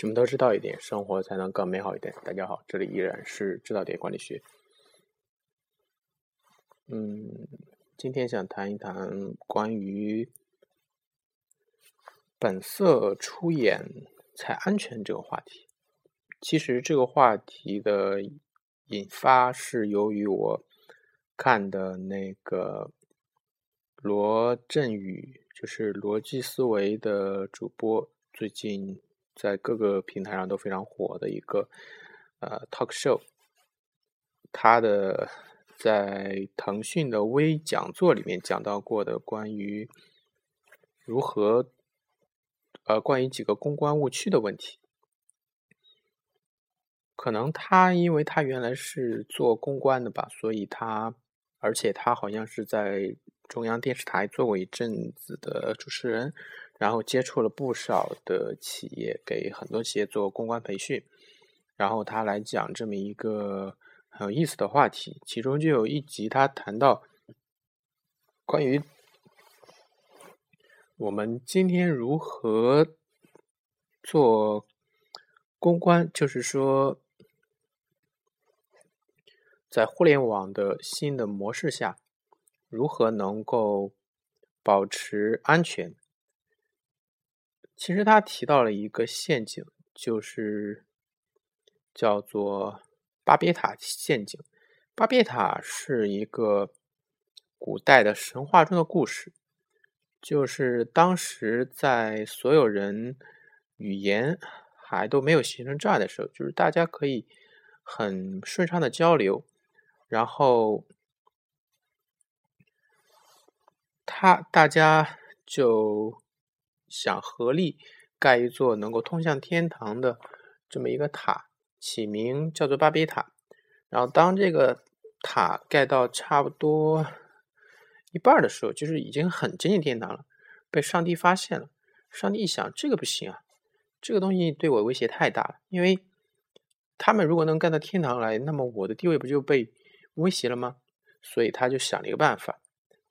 什么都知道一点，生活才能更美好一点。大家好，这里依然是知道点管理学。嗯，今天想谈一谈关于本色出演才安全这个话题。其实这个话题的引发是由于我看的那个罗振宇，就是逻辑思维的主播，最近。在各个平台上都非常火的一个呃 talk show，他的在腾讯的微讲座里面讲到过的关于如何呃关于几个公关误区的问题，可能他因为他原来是做公关的吧，所以他而且他好像是在中央电视台做过一阵子的主持人。然后接触了不少的企业，给很多企业做公关培训，然后他来讲这么一个很有意思的话题，其中就有一集他谈到关于我们今天如何做公关，就是说在互联网的新的模式下，如何能够保持安全。其实他提到了一个陷阱，就是叫做巴别塔陷阱。巴别塔是一个古代的神话中的故事，就是当时在所有人语言还都没有形成障碍的时候，就是大家可以很顺畅的交流，然后他大家就。想合力盖一座能够通向天堂的这么一个塔，起名叫做巴别塔。然后当这个塔盖到差不多一半的时候，就是已经很接近天堂了，被上帝发现了。上帝一想，这个不行啊，这个东西对我威胁太大了。因为他们如果能盖到天堂来，那么我的地位不就被威胁了吗？所以他就想了一个办法，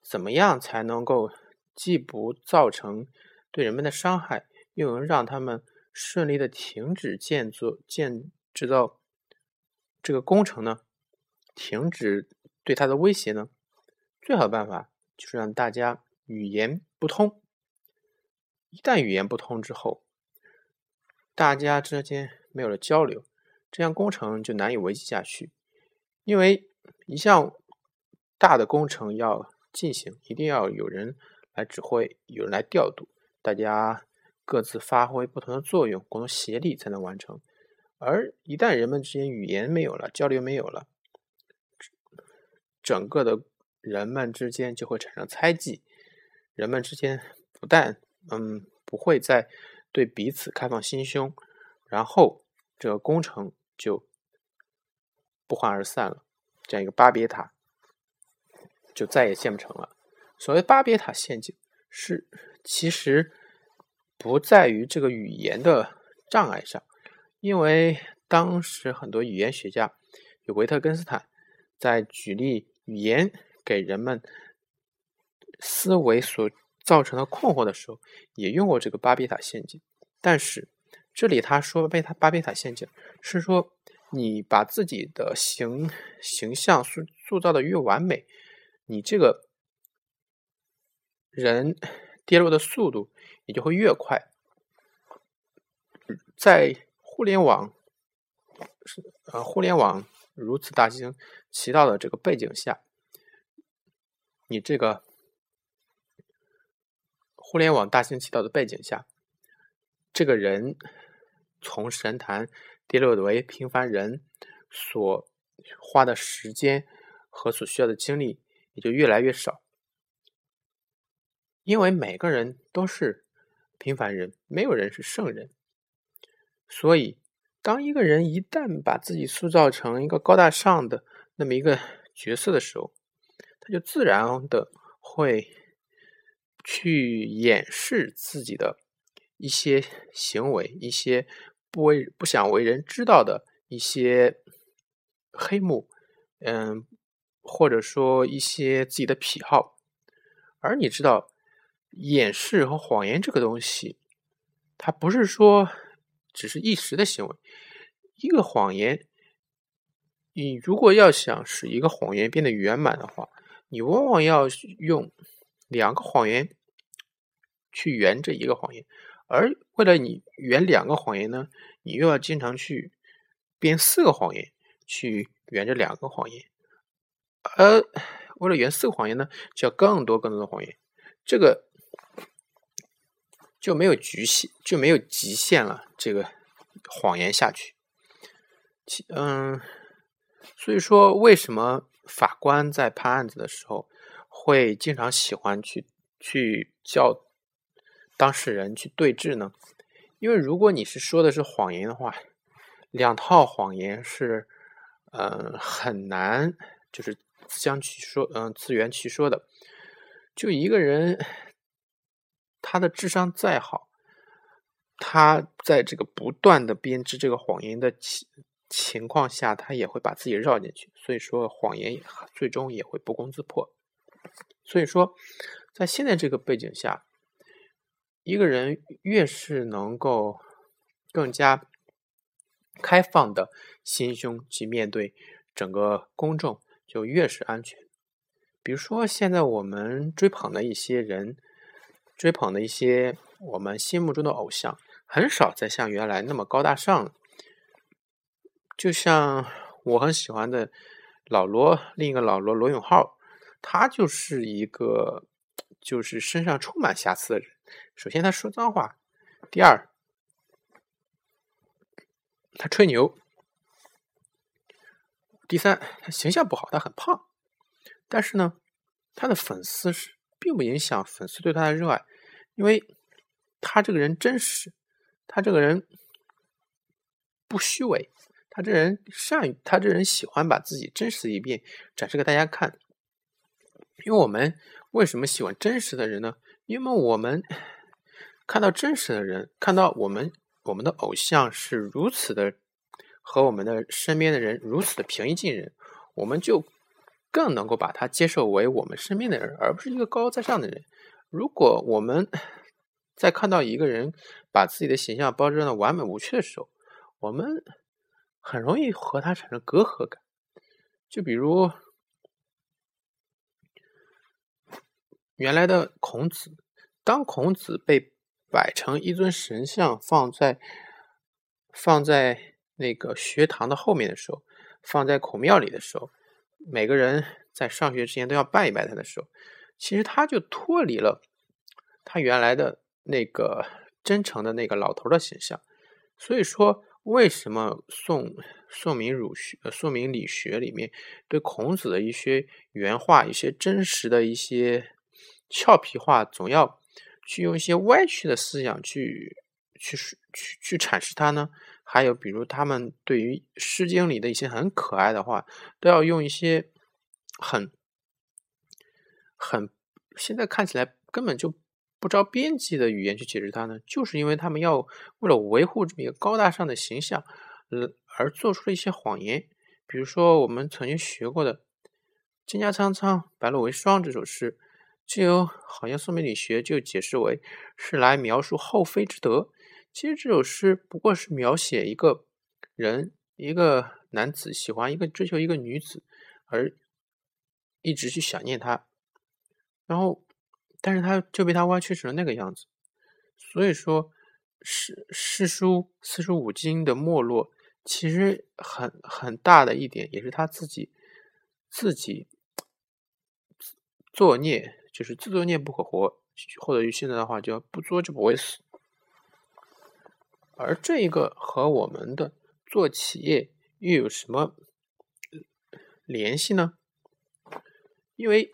怎么样才能够既不造成对人们的伤害，又能让他们顺利的停止建筑建制造这个工程呢？停止对他的威胁呢？最好的办法就是让大家语言不通。一旦语言不通之后，大家之间没有了交流，这样工程就难以维系下去。因为一项大的工程要进行，一定要有人来指挥，有人来调度。大家各自发挥不同的作用，共同协力才能完成。而一旦人们之间语言没有了，交流没有了，整个的人们之间就会产生猜忌。人们之间不但嗯不会再对彼此开放心胸，然后这个工程就不欢而散了。这样一个巴别塔就再也建不成了。所谓巴别塔陷阱是。其实不在于这个语言的障碍上，因为当时很多语言学家，有维特根斯坦在举例语言给人们思维所造成的困惑的时候，也用过这个巴别塔陷阱。但是这里他说贝塔巴别塔陷阱是说，你把自己的形形象塑塑造的越完美，你这个人。跌落的速度也就会越快。在互联网是呃互联网如此大行其道的这个背景下，你这个互联网大行其道的背景下，这个人从神坛跌落为平凡人所花的时间和所需要的精力也就越来越少。因为每个人都是平凡人，没有人是圣人，所以当一个人一旦把自己塑造成一个高大上的那么一个角色的时候，他就自然的会去掩饰自己的一些行为，一些不为不想为人知道的一些黑幕，嗯，或者说一些自己的癖好，而你知道。掩饰和谎言这个东西，它不是说只是一时的行为。一个谎言，你如果要想使一个谎言变得圆满的话，你往往要用两个谎言去圆这一个谎言，而为了你圆两个谎言呢，你又要经常去编四个谎言去圆这两个谎言，而为了圆四个谎言呢，就要更多更多的谎言，这个就没有局限，就没有极限了。这个谎言下去。嗯，所以说，为什么法官在判案子的时候会经常喜欢去去叫当事人去对质呢？因为如果你是说的是谎言的话，两套谎言是嗯很难就是相去说，嗯自圆其说的。就一个人，他的智商再好，他在这个不断的编织这个谎言的情。情况下，他也会把自己绕进去，所以说谎言最终也会不攻自破。所以说，在现在这个背景下，一个人越是能够更加开放的心胸去面对整个公众，就越是安全。比如说，现在我们追捧的一些人，追捧的一些我们心目中的偶像，很少再像原来那么高大上了。就像我很喜欢的老罗，另一个老罗罗永浩，他就是一个就是身上充满瑕疵的人。首先他说脏话，第二他吹牛，第三他形象不好，他很胖。但是呢，他的粉丝是并不影响粉丝对他的热爱，因为他这个人真实，他这个人不虚伪。他这人善于，他这人喜欢把自己真实的一面展示给大家看。因为我们为什么喜欢真实的人呢？因为我们看到真实的人，看到我们我们的偶像是如此的和我们的身边的人如此的平易近人，我们就更能够把他接受为我们身边的人，而不是一个高高在上的人。如果我们 在看到一个人把自己的形象包装的完美无缺的时候，我们。很容易和他产生隔阂感，就比如 原来的孔子，当孔子被摆成一尊神像放在放在那个学堂的后面的时候，放在孔庙里的时候，每个人在上学之前都要拜一拜他的时候，其实他就脱离了他原来的那个真诚的那个老头的形象，所以说。为什么宋宋明儒学、宋明理学里面对孔子的一些原话、一些真实的一些俏皮话，总要去用一些歪曲的思想去去去去阐释它呢？还有，比如他们对于《诗经》里的一些很可爱的话，都要用一些很很现在看起来根本就。不着边际的语言去解释它呢，就是因为他们要为了维护这么一个高大上的形象，呃，而做出了一些谎言。比如说我们曾经学过的“蒹葭苍苍，白露为霜”这首诗，就有好像宋明理学就解释为是来描述后妃之德。其实这首诗不过是描写一个人，一个男子喜欢一个追求一个女子，而一直去想念她，然后。但是他就被他歪曲成了那个样子，所以说，诗诗书四书五经的没落，其实很很大的一点，也是他自己自己作孽，就是自作孽不可活，或者用现在的话叫不作就不会死。而这一个和我们的做企业又有什么联系呢？因为。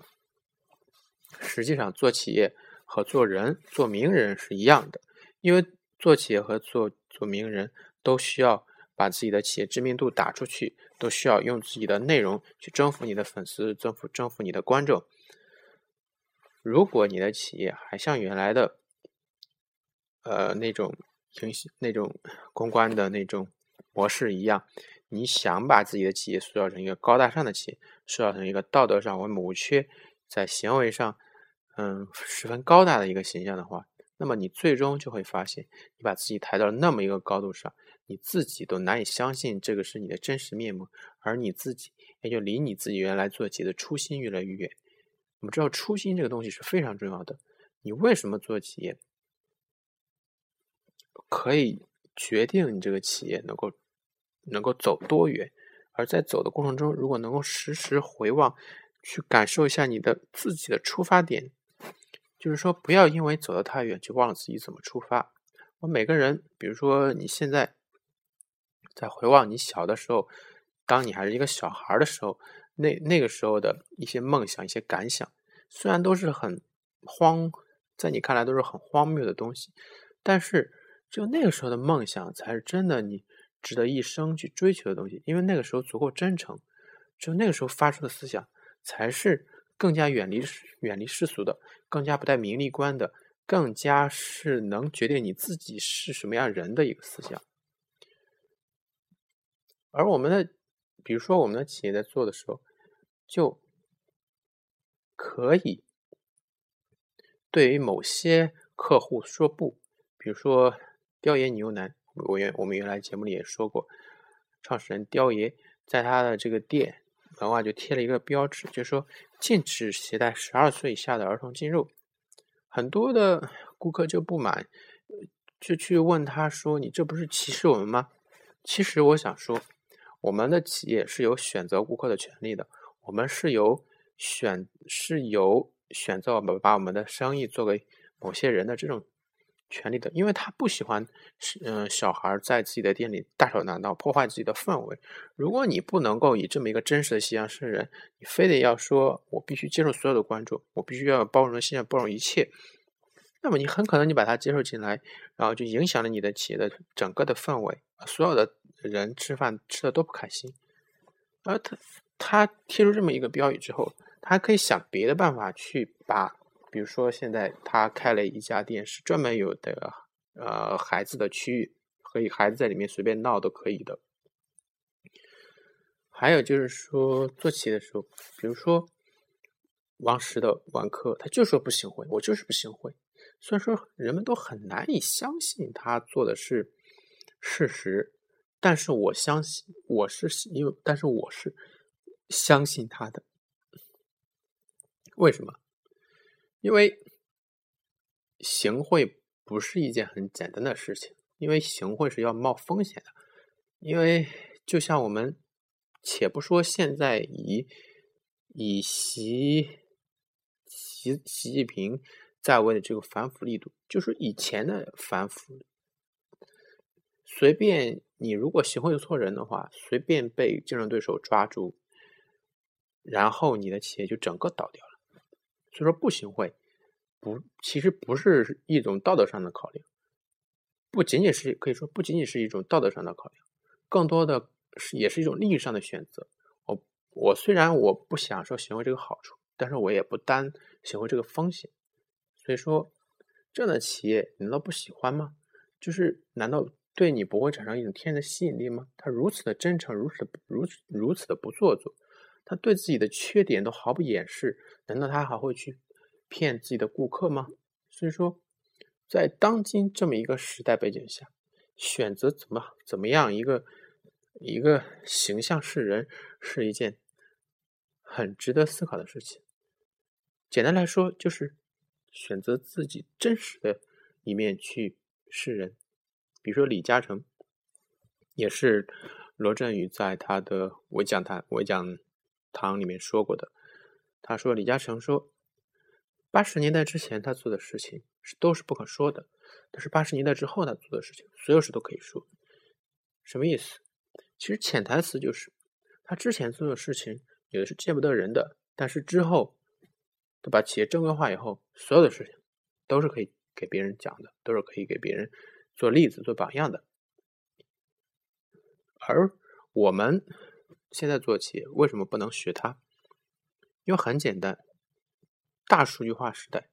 实际上，做企业和做人、做名人是一样的，因为做企业和做做名人都需要把自己的企业知名度打出去，都需要用自己的内容去征服你的粉丝，征服征服你的观众。如果你的企业还像原来的，呃那种营那种公关的那种模式一样，你想把自己的企业塑造成一个高大上的企业，塑造成一个道德上完美无缺，在行为上。嗯，十分高大的一个形象的话，那么你最终就会发现，你把自己抬到了那么一个高度上，你自己都难以相信这个是你的真实面目，而你自己也就离你自己原来做企业的初心越来越远。我们知道初心这个东西是非常重要的，你为什么做企业，可以决定你这个企业能够能够走多远，而在走的过程中，如果能够时时回望，去感受一下你的自己的出发点。就是说，不要因为走得太远就忘了自己怎么出发。我每个人，比如说你现在在回望你小的时候，当你还是一个小孩的时候，那那个时候的一些梦想、一些感想，虽然都是很荒，在你看来都是很荒谬的东西，但是只有那个时候的梦想才是真的你值得一生去追求的东西，因为那个时候足够真诚，只有那个时候发出的思想才是。更加远离远离世俗的，更加不带名利观的，更加是能决定你自己是什么样人的一个思想。而我们的，比如说我们的企业在做的时候，就可以对于某些客户说不。比如说雕爷牛腩，我原我们原来节目里也说过，创始人雕爷在他的这个店。门外就贴了一个标志，就说禁止携带十二岁以下的儿童进入。很多的顾客就不满，就去问他说：“你这不是歧视我们吗？”其实我想说，我们的企业是有选择顾客的权利的，我们是有选是有选择把把我们的生意做给某些人的这种。权利的，因为他不喜欢，嗯，小孩在自己的店里大吵大闹，破坏自己的氛围。如果你不能够以这么一个真实的西洋圣人，你非得要说我必须接受所有的观众，我必须要包容现在包容一切，那么你很可能你把他接受进来，然后就影响了你的企业的整个的氛围，所有的人吃饭吃的都不开心。而他他贴出这么一个标语之后，他可以想别的办法去把。比如说，现在他开了一家店，是专门有的呃孩子的区域，可以孩子在里面随便闹都可以的。还有就是说，做企业的时候，比如说王石的万科，他就说不行贿，我就是不行贿。虽然说人们都很难以相信他做的是事实，但是我相信，我是因为，但是我是相信他的。为什么？因为行贿不是一件很简单的事情，因为行贿是要冒风险的。因为就像我们，且不说现在以以习习习近平在位的这个反腐力度，就是以前的反腐，随便你如果行贿错人的话，随便被竞争对手抓住，然后你的企业就整个倒掉了。所以说不行贿，不，其实不是一种道德上的考量，不仅仅是可以说不仅仅是一种道德上的考量，更多的是也是一种利益上的选择。我我虽然我不享受行贿这个好处，但是我也不担行贿这个风险。所以说，这样的企业难道不喜欢吗？就是难道对你不会产生一种天然的吸引力吗？他如此的真诚，如此如此如此的不做作。他对自己的缺点都毫不掩饰，难道他还会去骗自己的顾客吗？所以说，在当今这么一个时代背景下，选择怎么怎么样一个一个形象示人，是一件很值得思考的事情。简单来说，就是选择自己真实的一面去示人。比如说李嘉诚，也是罗振宇在他的我讲他我讲。堂里面说过的，他说李嘉诚说，八十年代之前他做的事情是都是不可说的，但是八十年代之后他做的事情，所有事都可以说。什么意思？其实潜台词就是，他之前做的事情有的是见不得人的，但是之后他把企业正规化以后，所有的事情都是可以给别人讲的，都是可以给别人做例子、做榜样的。而我们。现在做企业为什么不能学它？因为很简单，大数据化时代，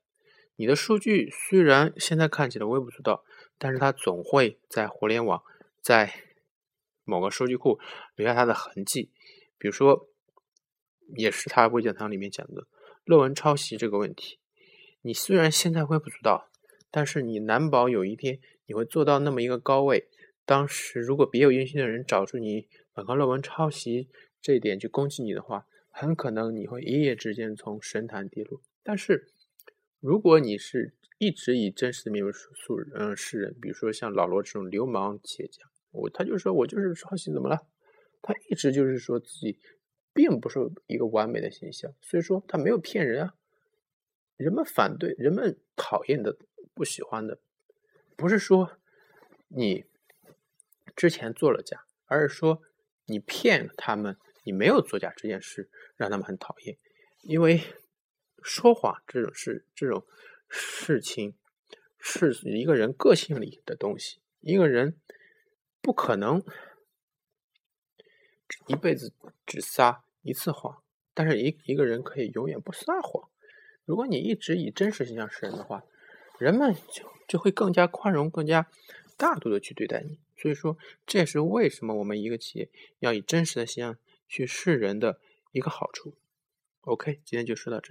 你的数据虽然现在看起来微不足道，但是它总会在互联网，在某个数据库留下它的痕迹。比如说，也是他微讲堂里面讲的论文抄袭这个问题，你虽然现在微不足道，但是你难保有一天你会做到那么一个高位。当时如果别有用心的人找出你本科论文抄袭这一点去攻击你的话，很可能你会一夜之间从神坛跌落。但是如果你是一直以真实的面目素嗯示人，比如说像老罗这种流氓企业家，我他就说我就是抄袭怎么了？他一直就是说自己并不是一个完美的形象，所以说他没有骗人啊。人们反对、人们讨厌的、不喜欢的，不是说你之前做了假，而是说你骗他们，你没有作假这件事让他们很讨厌。因为说谎这种事、这种事情是一个人个性里的东西，一个人不可能一辈子只撒一次谎，但是一一个人可以永远不撒谎。如果你一直以真实形象示人的话，人们就就会更加宽容、更加大度的去对待你。所以说，这也是为什么我们一个企业要以真实的形象去示人的一个好处。OK，今天就说到这里。